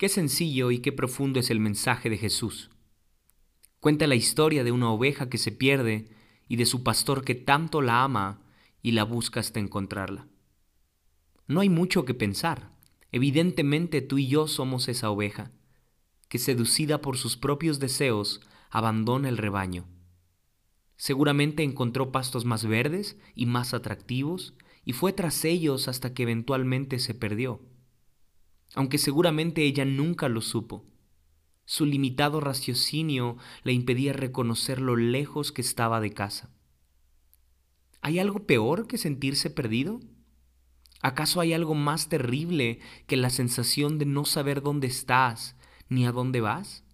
Qué sencillo y qué profundo es el mensaje de Jesús. Cuenta la historia de una oveja que se pierde y de su pastor que tanto la ama y la busca hasta encontrarla. No hay mucho que pensar. Evidentemente tú y yo somos esa oveja, que seducida por sus propios deseos abandona el rebaño. Seguramente encontró pastos más verdes y más atractivos y fue tras ellos hasta que eventualmente se perdió aunque seguramente ella nunca lo supo. Su limitado raciocinio le impedía reconocer lo lejos que estaba de casa. ¿Hay algo peor que sentirse perdido? ¿Acaso hay algo más terrible que la sensación de no saber dónde estás ni a dónde vas?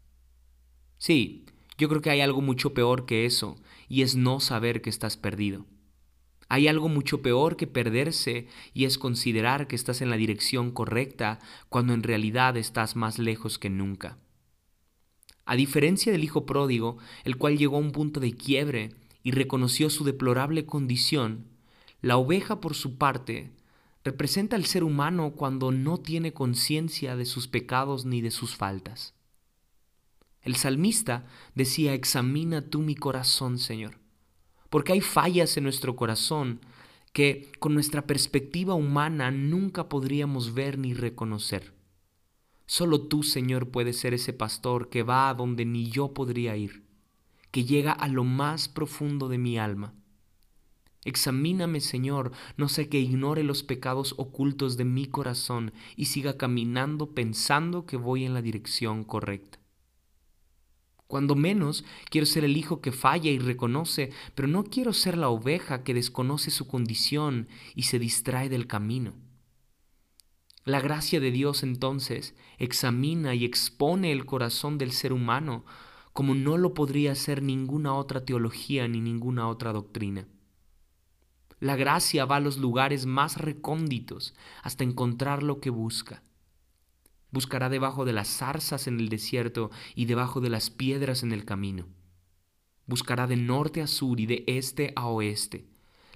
Sí, yo creo que hay algo mucho peor que eso, y es no saber que estás perdido. Hay algo mucho peor que perderse y es considerar que estás en la dirección correcta cuando en realidad estás más lejos que nunca. A diferencia del hijo pródigo, el cual llegó a un punto de quiebre y reconoció su deplorable condición, la oveja por su parte representa al ser humano cuando no tiene conciencia de sus pecados ni de sus faltas. El salmista decía, examina tú mi corazón, Señor porque hay fallas en nuestro corazón que con nuestra perspectiva humana nunca podríamos ver ni reconocer. Solo tú, Señor, puedes ser ese pastor que va a donde ni yo podría ir, que llega a lo más profundo de mi alma. Examíname, Señor, no sé que ignore los pecados ocultos de mi corazón y siga caminando pensando que voy en la dirección correcta. Cuando menos quiero ser el hijo que falla y reconoce, pero no quiero ser la oveja que desconoce su condición y se distrae del camino. La gracia de Dios entonces examina y expone el corazón del ser humano como no lo podría hacer ninguna otra teología ni ninguna otra doctrina. La gracia va a los lugares más recónditos hasta encontrar lo que busca. Buscará debajo de las zarzas en el desierto y debajo de las piedras en el camino. Buscará de norte a sur y de este a oeste.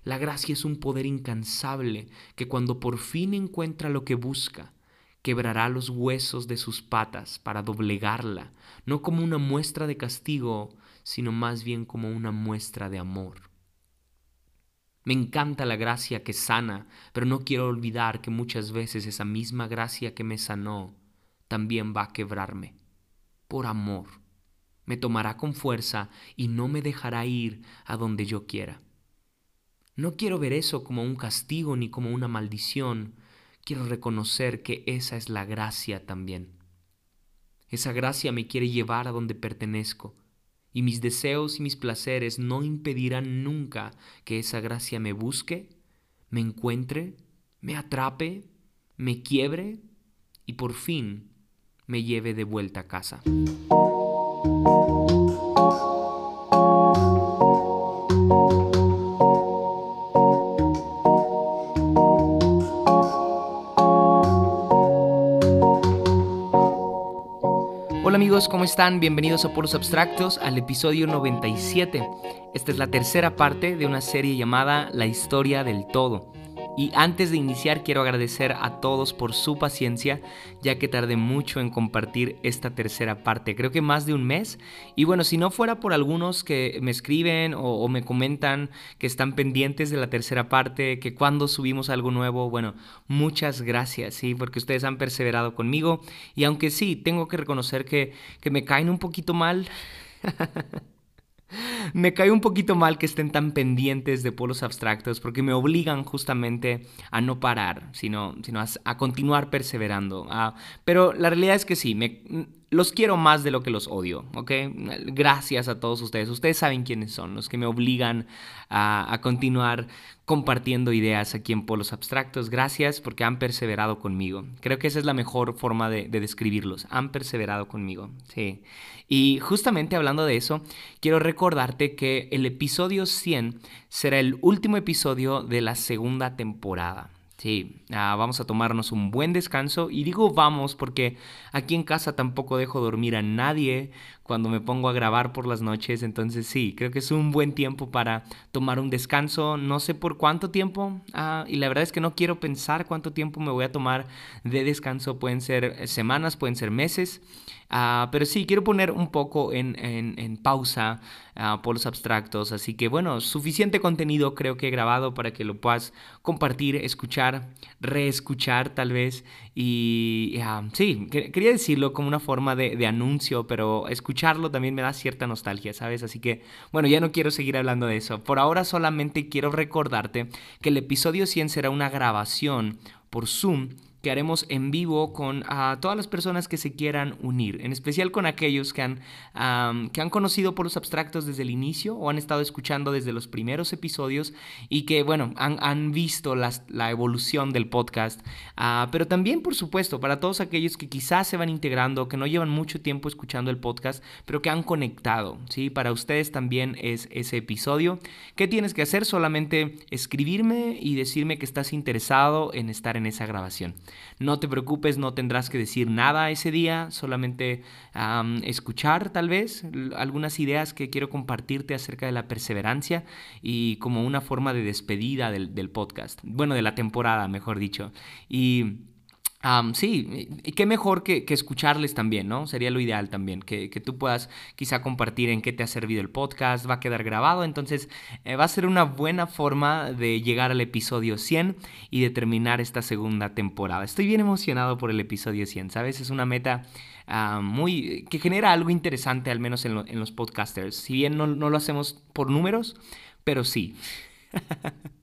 La gracia es un poder incansable que cuando por fin encuentra lo que busca, quebrará los huesos de sus patas para doblegarla, no como una muestra de castigo, sino más bien como una muestra de amor. Me encanta la gracia que sana, pero no quiero olvidar que muchas veces esa misma gracia que me sanó también va a quebrarme. Por amor. Me tomará con fuerza y no me dejará ir a donde yo quiera. No quiero ver eso como un castigo ni como una maldición. Quiero reconocer que esa es la gracia también. Esa gracia me quiere llevar a donde pertenezco, y mis deseos y mis placeres no impedirán nunca que esa gracia me busque, me encuentre, me atrape, me quiebre y por fin me lleve de vuelta a casa. Hola amigos, ¿cómo están? Bienvenidos a Polos Abstractos al episodio 97. Esta es la tercera parte de una serie llamada La historia del todo. Y antes de iniciar quiero agradecer a todos por su paciencia, ya que tardé mucho en compartir esta tercera parte, creo que más de un mes. Y bueno, si no fuera por algunos que me escriben o, me comentan que están pendientes de la tercera parte, que cuando subimos algo nuevo, bueno, muchas gracias, sí, porque ustedes han perseverado conmigo. Y aunque sí, tengo que reconocer que, que me caen un poquito mal. Me cae un poquito mal que estén tan pendientes de polos abstractos porque me obligan justamente a no parar, sino, sino a, continuar perseverando. Ah, pero la realidad es que sí, me, los quiero más de lo que los odio, ¿ok? Gracias a todos ustedes. Ustedes saben quiénes son, los que me obligan a, continuar compartiendo ideas aquí en Polos Abstractos. Gracias porque han perseverado conmigo. Creo que esa es la mejor forma de, de describirlos. Han perseverado conmigo, sí. Y justamente hablando de eso, quiero recordarte que el episodio 100 será el último episodio de la segunda temporada. Sí, ah, vamos a tomarnos un buen descanso. Y digo vamos porque aquí en casa tampoco dejo dormir a nadie cuando me pongo a grabar por las noches. Entonces sí, creo que es un buen tiempo para tomar un descanso. No sé por cuánto tiempo. Ah, y la verdad es que no quiero pensar cuánto tiempo me voy a tomar de descanso. Pueden ser semanas, pueden ser meses. Ah, pero sí, quiero poner un poco en, en, pausa uh, por los abstractos. Así que bueno, suficiente contenido creo que he grabado para que lo puedas compartir, escuchar, reescuchar tal vez. Y sí, quería decirlo como una forma de, de, anuncio, pero escucharlo también me da cierta nostalgia, ¿sabes? Así que bueno, ya no quiero seguir hablando de eso. Por ahora solamente quiero recordarte que el episodio 100 será una grabación por Zoom que haremos en vivo con todas las personas que se quieran unir, en especial con aquellos que han, que han conocido por los abstractos desde el inicio o han estado escuchando desde los primeros episodios y que, bueno, han, han visto las, la evolución del podcast. Ah, pero también, por supuesto, para todos aquellos que quizás se van integrando, que no llevan mucho tiempo escuchando el podcast, pero que han conectado, ¿sí? Para ustedes también es ese episodio. ¿Qué tienes que hacer? Solamente escribirme y decirme que estás interesado en estar en esa grabación. No te preocupes, no tendrás que decir nada ese día, solamente escuchar tal vez algunas ideas que quiero compartirte acerca de la perseverancia y como una forma de despedida del, del podcast, bueno, de la temporada, mejor dicho. Y sí, y qué mejor que, escucharles también, ¿no? Sería lo ideal también, que, tú puedas quizá compartir en qué te ha servido el podcast, va a quedar grabado, entonces eh, va a ser una buena forma de llegar al episodio 100 y de terminar esta segunda temporada. Estoy bien emocionado por el episodio 100, ¿sabes? Es una meta muy que genera algo interesante, al menos en, los podcasters. Si bien no, no lo hacemos por números, pero sí.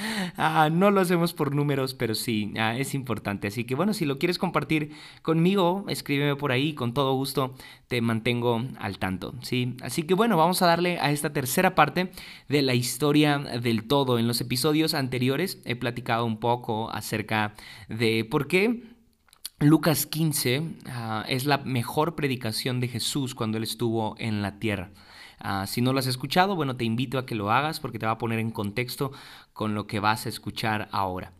Ah, no lo hacemos por números, pero sí, ah, es importante. Así que bueno, si lo quieres compartir conmigo, escríbeme por ahí, con todo gusto te mantengo al tanto. ¿sí? Así que bueno, vamos a darle a esta tercera parte de la historia del todo. En los episodios anteriores he platicado un poco acerca de por qué Lucas 15 ah, es la mejor predicación de Jesús cuando él estuvo en la tierra. Ah, si no lo has escuchado, bueno, te invito a que lo hagas porque te va a poner en contexto con lo que vas a escuchar ahora.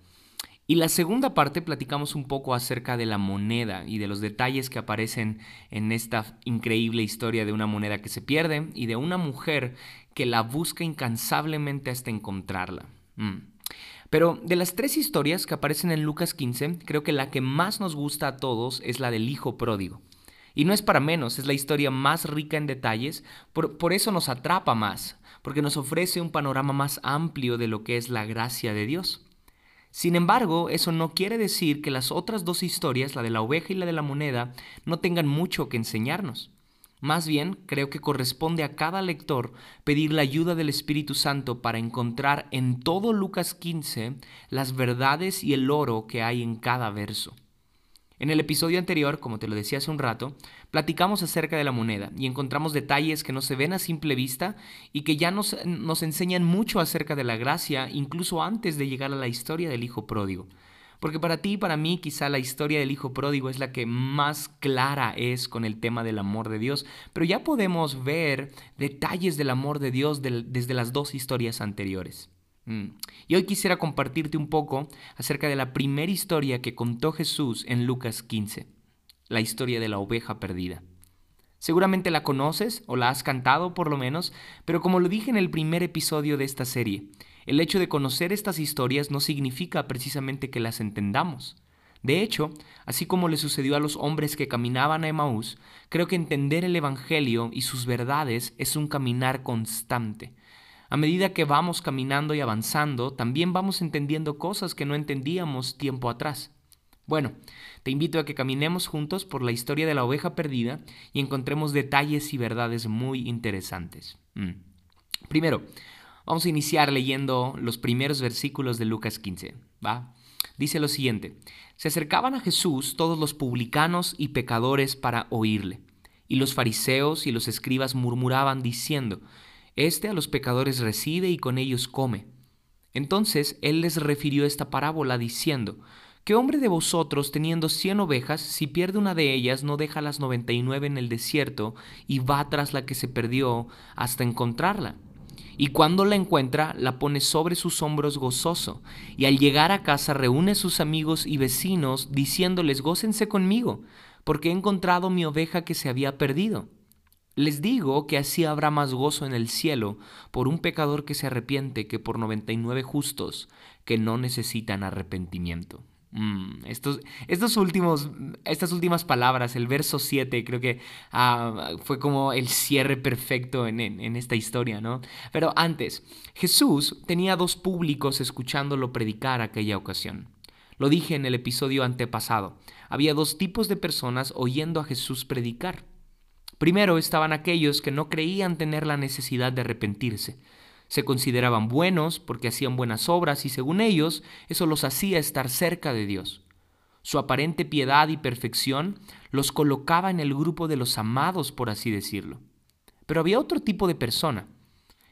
Y la segunda parte platicamos un poco acerca de la moneda y de los detalles que aparecen en esta increíble historia de una moneda que se pierde y de una mujer que la busca incansablemente hasta encontrarla. Mm. Pero de las tres historias que aparecen en Lucas 15, creo que la que más nos gusta a todos es la del hijo pródigo. Y no es para menos, es la historia más rica en detalles, por, eso nos atrapa más, porque nos ofrece un panorama más amplio de lo que es la gracia de Dios. Sin embargo, eso no quiere decir que las otras dos historias, la de la oveja y la de la moneda, no tengan mucho que enseñarnos. Más bien, creo que corresponde a cada lector pedir la ayuda del Espíritu Santo para encontrar en todo Lucas 15 las verdades y el oro que hay en cada verso. En el episodio anterior, como te lo decía hace un rato, platicamos acerca de la moneda y encontramos detalles que no se ven a simple vista y que ya nos, nos enseñan mucho acerca de la gracia, incluso antes de llegar a la historia del Hijo Pródigo. Porque para ti y para mí quizá la historia del Hijo Pródigo es la que más clara es con el tema del amor de Dios, pero ya podemos ver detalles del amor de Dios desde las dos historias anteriores. Mm. Y hoy quisiera compartirte un poco acerca de la primera historia que contó Jesús en Lucas 15, la historia de la oveja perdida. Seguramente la conoces o la has cantado por lo menos, pero como lo dije en el primer episodio de esta serie, el hecho de conocer estas historias no significa precisamente que las entendamos. De hecho, así como le sucedió a los hombres que caminaban a Emaús, creo que entender el Evangelio y sus verdades es un caminar constante, a medida que vamos caminando y avanzando, también vamos entendiendo cosas que no entendíamos tiempo atrás. Bueno, te invito a que caminemos juntos por la historia de la oveja perdida y encontremos detalles y verdades muy interesantes. Mm. Primero, vamos a iniciar leyendo los primeros versículos de Lucas 15. ¿va? Dice lo siguiente, se acercaban a Jesús todos los publicanos y pecadores para oírle, y los fariseos y los escribas murmuraban diciendo, este a los pecadores recibe y con ellos come. Entonces él les refirió esta parábola diciendo, ¿Qué hombre de vosotros, teniendo cien ovejas, si pierde una de ellas, no deja las noventa y nueve en el desierto y va tras la que se perdió hasta encontrarla? Y cuando la encuentra, la pone sobre sus hombros gozoso, y al llegar a casa reúne a sus amigos y vecinos, diciéndoles, gócense conmigo, porque he encontrado mi oveja que se había perdido. Les digo que así habrá más gozo en el cielo por un pecador que se arrepiente que por 99 justos que no necesitan arrepentimiento. Mm, estos, estos últimos, estas últimas palabras, el verso 7, creo que ah, fue como el cierre perfecto en, en, esta historia, ¿no? Pero antes, Jesús tenía dos públicos escuchándolo predicar aquella ocasión. Lo dije en el episodio antepasado. Había dos tipos de personas oyendo a Jesús predicar. Primero estaban aquellos que no creían tener la necesidad de arrepentirse. Se consideraban buenos porque hacían buenas obras y según ellos eso los hacía estar cerca de Dios. Su aparente piedad y perfección los colocaba en el grupo de los amados, por así decirlo. Pero había otro tipo de persona.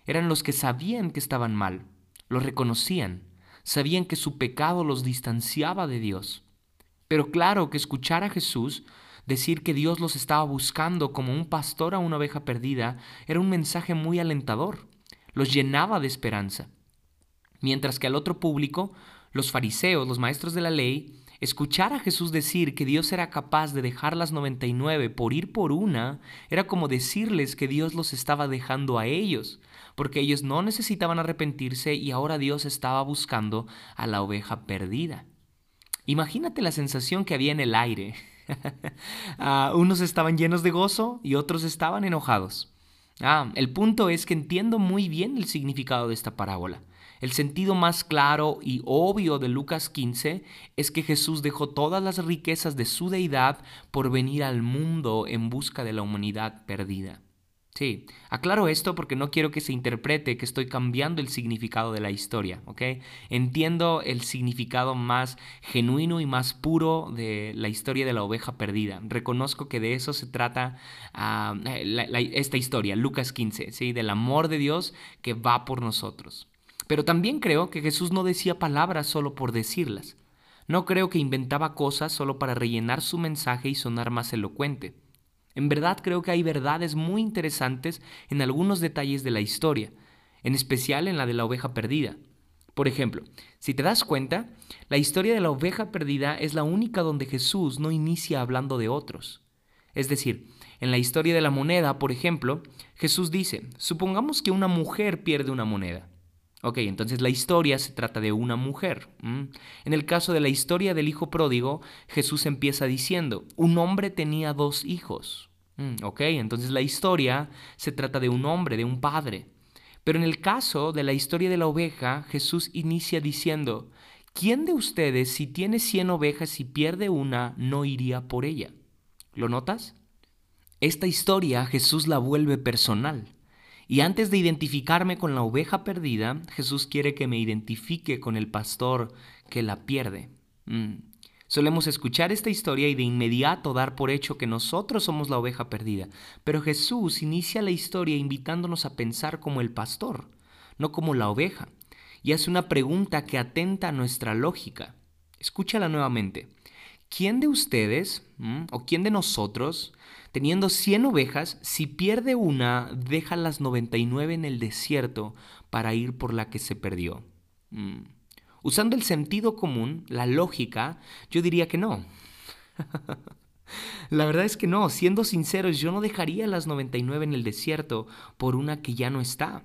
Eran los que sabían que estaban mal, lo reconocían, sabían que su pecado los distanciaba de Dios. Pero claro que escuchar a Jesús Decir que Dios los estaba buscando como un pastor a una oveja perdida era un mensaje muy alentador, los llenaba de esperanza. Mientras que al otro público, los fariseos, los maestros de la ley, escuchar a Jesús decir que Dios era capaz de dejar las 99 por ir por una, era como decirles que Dios los estaba dejando a ellos, porque ellos no necesitaban arrepentirse y ahora Dios estaba buscando a la oveja perdida. Imagínate la sensación que había en el aire Ah, unos estaban llenos de gozo y otros estaban enojados. Ah, el punto es que entiendo muy bien el significado de esta parábola. El sentido más claro y obvio de Lucas 15 es que Jesús dejó todas las riquezas de su deidad por venir al mundo en busca de la humanidad perdida. Sí, aclaro esto porque no quiero que se interprete que estoy cambiando el significado de la historia, ¿ok? Entiendo el significado más genuino y más puro de la historia de la oveja perdida. Reconozco que de eso se trata ah, esta historia, Lucas 15, ¿sí? Del amor de Dios que va por nosotros. Pero también creo que Jesús no decía palabras solo por decirlas. No creo que inventaba cosas solo para rellenar su mensaje y sonar más elocuente. En verdad creo que hay verdades muy interesantes en algunos detalles de la historia, en especial en la de la oveja perdida. Por ejemplo, si te das cuenta, la historia de la oveja perdida es la única donde Jesús no inicia hablando de otros. Es decir, en la historia de la moneda, por ejemplo, Jesús dice, supongamos que una mujer pierde una moneda. Ok, entonces la historia se trata de una mujer. En el caso de la historia del hijo pródigo, Jesús empieza diciendo, un hombre tenía dos hijos. Mm, ok, entonces la historia se trata de un hombre, de un padre. Pero en el caso de la historia de la oveja, Jesús inicia diciendo, ¿quién de ustedes si tiene cien ovejas y pierde una, no iría por ella? ¿Lo notas? Esta historia Jesús la vuelve personal. Y antes de identificarme con la oveja perdida, Jesús quiere que me identifique con el pastor que la pierde. Mm. Solemos escuchar esta historia y de inmediato dar por hecho que nosotros somos la oveja perdida, pero Jesús inicia la historia invitándonos a pensar como el pastor, no como la oveja, y hace una pregunta que atenta a nuestra lógica. Escúchala nuevamente. ¿Quién de ustedes mm, o quién de nosotros, teniendo 100 ovejas, si pierde una, deja las 99 en el desierto para ir por la que se perdió? Mm. Usando el sentido común, la lógica, yo diría que no. la verdad es que no, siendo sinceros, yo no dejaría las 99 en el desierto por una que ya no está.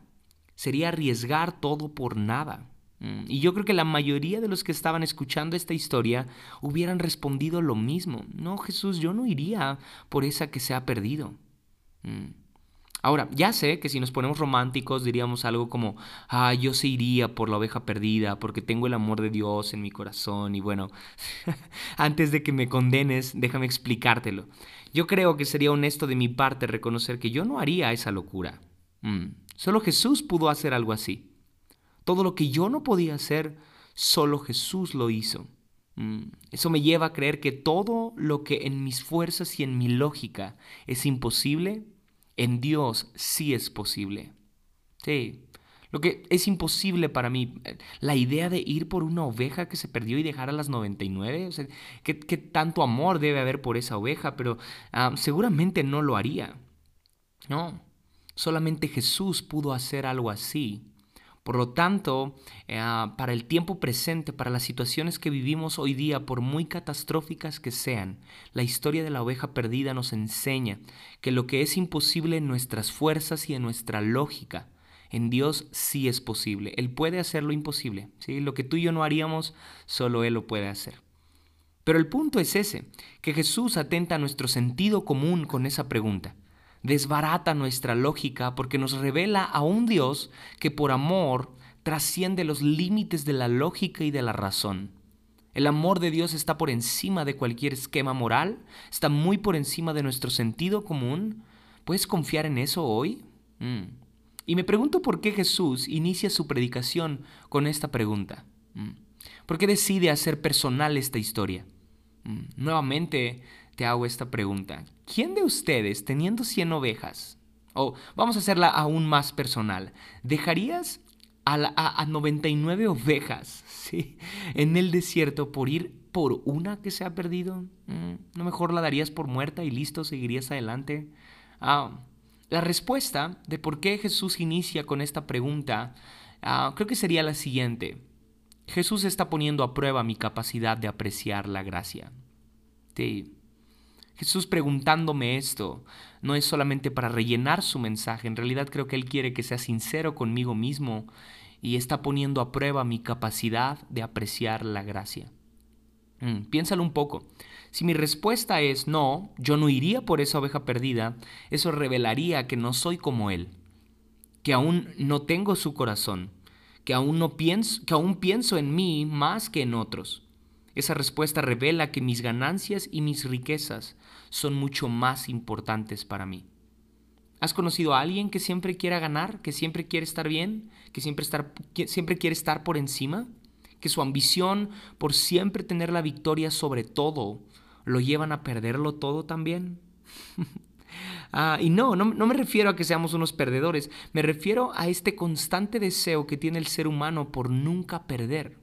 Sería arriesgar todo por nada. Mm, y yo creo que la mayoría de los que estaban escuchando esta historia hubieran respondido lo mismo. No, Jesús, yo no iría por esa que se ha perdido. Ahora, ya sé que si nos ponemos románticos diríamos algo como, ah, yo se iría por la oveja perdida porque tengo el amor de Dios en mi corazón y bueno, antes de que me condenes, déjame explicártelo. Yo creo que sería honesto de mi parte reconocer que yo no haría esa locura. Mm, solo Jesús pudo hacer algo así. Todo lo que yo no podía hacer, solo Jesús lo hizo. Mm, eso me lleva a creer que todo lo que en mis fuerzas y en mi lógica es imposible, en Dios sí es posible. Sí, lo que es imposible para mí, la idea de ir por una oveja que se perdió y dejar a las 99, o sea, ¿qué, tanto amor debe haber por esa oveja? Pero ah, seguramente no lo haría. No, solamente Jesús pudo hacer algo así. Por lo tanto, eh, para el tiempo presente, para las situaciones que vivimos hoy día, por muy catastróficas que sean, la historia de la oveja perdida nos enseña que lo que es imposible en nuestras fuerzas y en nuestra lógica, en Dios sí es posible. Él puede hacer lo imposible. ¿sí? Lo que tú y yo no haríamos, solo Él lo puede hacer. Pero el punto es ese, que Jesús atenta a nuestro sentido común con esa pregunta desbarata nuestra lógica porque nos revela a un Dios que por amor trasciende los límites de la lógica y de la razón. El amor de Dios está por encima de cualquier esquema moral, está muy por encima de nuestro sentido común. ¿Puedes confiar en eso hoy? Mm. Y me pregunto por qué Jesús inicia su predicación con esta pregunta. Mm. ¿Por qué decide hacer personal esta historia? Mm. Nuevamente, te hago esta pregunta. ¿Quién de ustedes, teniendo 100 ovejas, o vamos a hacerla aún más personal, dejarías a, 99 ovejas en el desierto por ir por una que se ha perdido? Mm, ¿No mejor la darías por muerta y listo, seguirías adelante? Ah, la respuesta de por qué Jesús inicia con esta pregunta ah, creo que sería la siguiente. Jesús está poniendo a prueba mi capacidad de apreciar la gracia. Sí. Jesús preguntándome esto no es solamente para rellenar su mensaje, en realidad creo que Él quiere que sea sincero conmigo mismo y está poniendo a prueba mi capacidad de apreciar la gracia. Mm, piénsalo un poco. Si mi respuesta es no, yo no iría por esa oveja perdida, eso revelaría que no soy como Él, que aún no tengo su corazón, que aún, no pienso, que aún pienso en mí más que en otros. Esa respuesta revela que mis ganancias y mis riquezas son mucho más importantes para mí. ¿Has conocido a alguien que siempre quiera ganar, que siempre quiere estar bien, que siempre, estar, siempre quiere estar por encima? Que su ambición por siempre tener la victoria sobre todo lo llevan a perderlo todo también? Ah, y no, no, no me refiero a que seamos unos perdedores, me refiero a este constante deseo que tiene el ser humano por nunca perder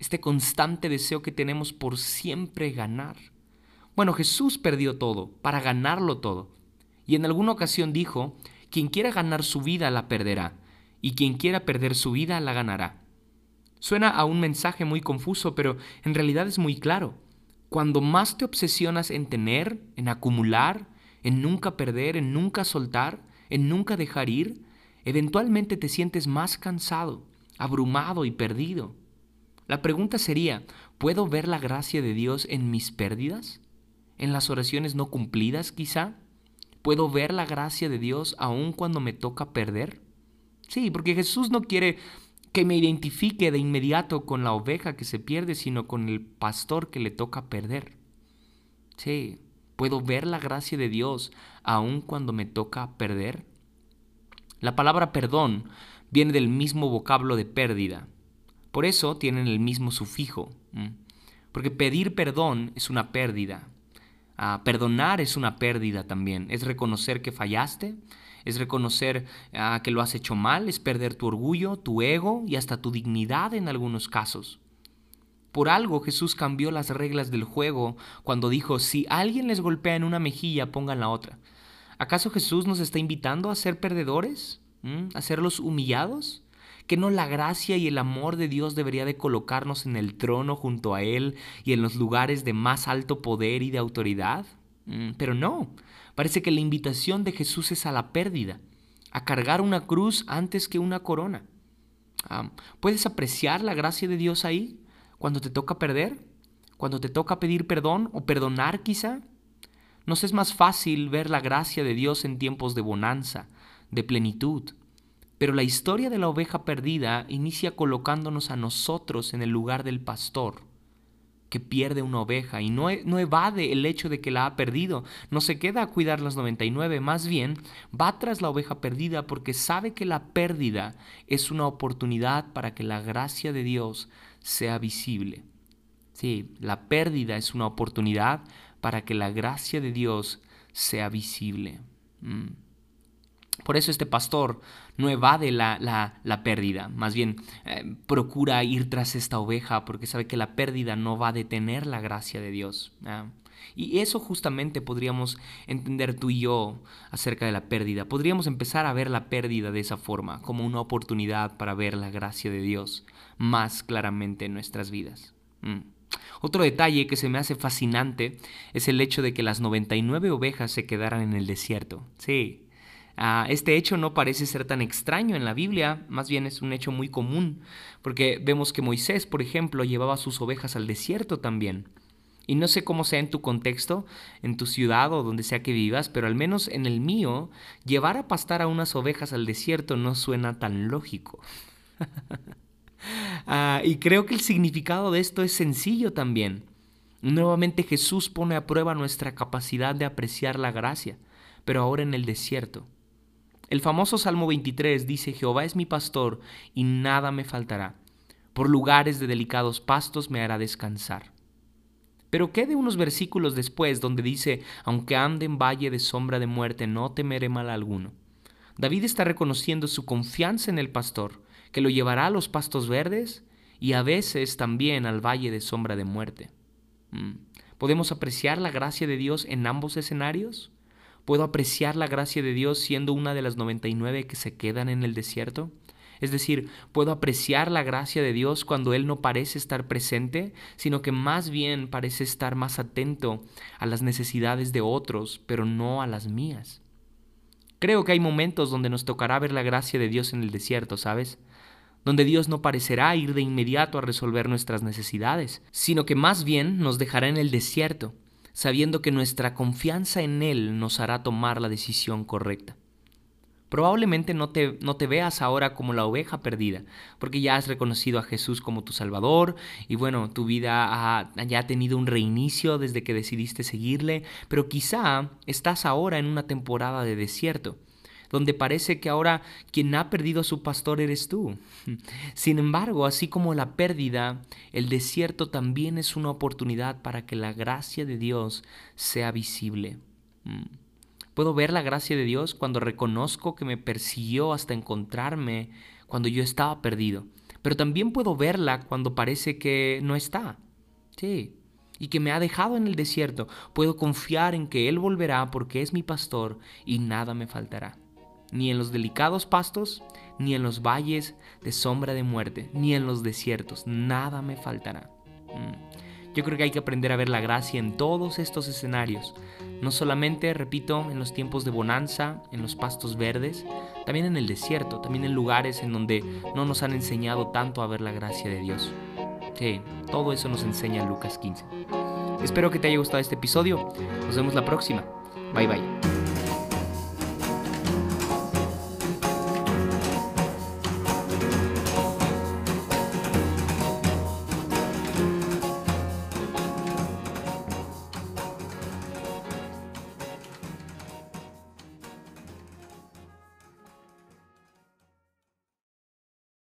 este constante deseo que tenemos por siempre ganar. Bueno, Jesús perdió todo para ganarlo todo. Y en alguna ocasión dijo, quien quiera ganar su vida la perderá, y quien quiera perder su vida la ganará. Suena a un mensaje muy confuso, pero en realidad es muy claro. Cuando más te obsesionas en tener, en acumular, en nunca perder, en nunca soltar, en nunca dejar ir, eventualmente te sientes más cansado, abrumado y perdido. La pregunta sería, ¿puedo ver la gracia de Dios en mis pérdidas? ¿En las oraciones no cumplidas quizá? ¿Puedo ver la gracia de Dios aun cuando me toca perder? Sí, porque Jesús no quiere que me identifique de inmediato con la oveja que se pierde, sino con el pastor que le toca perder. Sí, ¿puedo ver la gracia de Dios aun cuando me toca perder? La palabra perdón viene del mismo vocablo de pérdida, por eso tienen el mismo sufijo. Porque pedir perdón es una pérdida. Ah, perdonar es una pérdida también. Es reconocer que fallaste, es reconocer ah, que lo has hecho mal, es perder tu orgullo, tu ego y hasta tu dignidad en algunos casos. Por algo Jesús cambió las reglas del juego cuando dijo, si alguien les golpea en una mejilla, pongan la otra. ¿Acaso Jesús nos está invitando a ser perdedores? ¿A ser los humillados? Que no la gracia y el amor de Dios debería de colocarnos en el trono junto a Él y en los lugares de más alto poder y de autoridad? Mm, pero no, parece que la invitación de Jesús es a la pérdida, a cargar una cruz antes que una corona. ¿Puedes apreciar la gracia de Dios ahí cuando te toca perder? ¿Cuando te toca pedir perdón o perdonar quizá? ¿Nos es más fácil ver la gracia de Dios en tiempos de bonanza, de plenitud? Pero la historia de la oveja perdida inicia colocándonos a nosotros en el lugar del pastor que pierde una oveja y no, e, no, evade el hecho de que la ha perdido, no se queda a cuidar las 99, más bien va tras la oveja perdida porque sabe que la pérdida es una oportunidad para que la gracia de Dios sea visible. Sí, la pérdida es una oportunidad para que la gracia de Dios sea visible. Mm. Por eso este pastor no evade la, la, pérdida, más bien eh, procura ir tras esta oveja porque sabe que la pérdida no va a detener la gracia de Dios. Y eso justamente podríamos entender tú y yo acerca de la pérdida. Podríamos empezar a ver la pérdida de esa forma, como una oportunidad para ver la gracia de Dios más claramente en nuestras vidas. Mm. Otro detalle que se me hace fascinante es el hecho de que las 99 ovejas se quedaran en el desierto. Sí, ah, este hecho no parece ser tan extraño en la Biblia, más bien es un hecho muy común, porque vemos que Moisés, por ejemplo, llevaba sus ovejas al desierto también. Y no sé cómo sea en tu contexto, en tu ciudad o donde sea que vivas, pero al menos en el mío, llevar a pastar a unas ovejas al desierto no suena tan lógico. Ah, y creo que el significado de esto es sencillo también. Nuevamente Jesús pone a prueba nuestra capacidad de apreciar la gracia, pero ahora en el desierto. El famoso Salmo 23 dice, Jehová es mi pastor y nada me faltará. Por lugares de delicados pastos me hará descansar. Pero ¿qué de unos versículos después donde dice, aunque ande en valle de sombra de muerte, no temeré mal alguno? David está reconociendo su confianza en el pastor, que lo llevará a los pastos verdes y a veces también al valle de sombra de muerte. Mm. ¿Podemos apreciar la gracia de Dios en ambos escenarios? ¿Puedo apreciar la gracia de Dios siendo una de las 99 que se quedan en el desierto? Es decir, puedo apreciar la gracia de Dios cuando Él no parece estar presente, sino que más bien parece estar más atento a las necesidades de otros, pero no a las mías. Creo que hay momentos donde nos tocará ver la gracia de Dios en el desierto, ¿sabes? Donde Dios no parecerá ir de inmediato a resolver nuestras necesidades, sino que más bien nos dejará en el desierto, sabiendo que nuestra confianza en Él nos hará tomar la decisión correcta. Probablemente no te, no te veas ahora como la oveja perdida, porque ya has reconocido a Jesús como tu Salvador y bueno, tu vida ya ha tenido un reinicio desde que decidiste seguirle, pero quizá estás ahora en una temporada de desierto donde parece que ahora quien ha perdido a su pastor eres tú. Sin embargo, así como la pérdida, el desierto también es una oportunidad para que la gracia de Dios sea visible. Mm. Puedo ver la gracia de Dios cuando reconozco que me persiguió hasta encontrarme cuando yo estaba perdido. Pero también puedo verla cuando parece que no está. Sí. Y que me ha dejado en el desierto. Puedo confiar en que Él volverá porque es mi pastor y nada me faltará. Ni en los delicados pastos, ni en los valles de sombra de muerte, ni en los desiertos. Nada me faltará. Mm. Yo creo que hay que aprender a ver la gracia en todos estos escenarios. No solamente, repito, en los tiempos de bonanza, en los pastos verdes, también en el desierto, también en lugares en donde no nos han enseñado tanto a ver la gracia de Dios. Sí, todo eso nos enseña Lucas 15. Espero que te haya gustado este episodio. Nos vemos la próxima. Bye bye.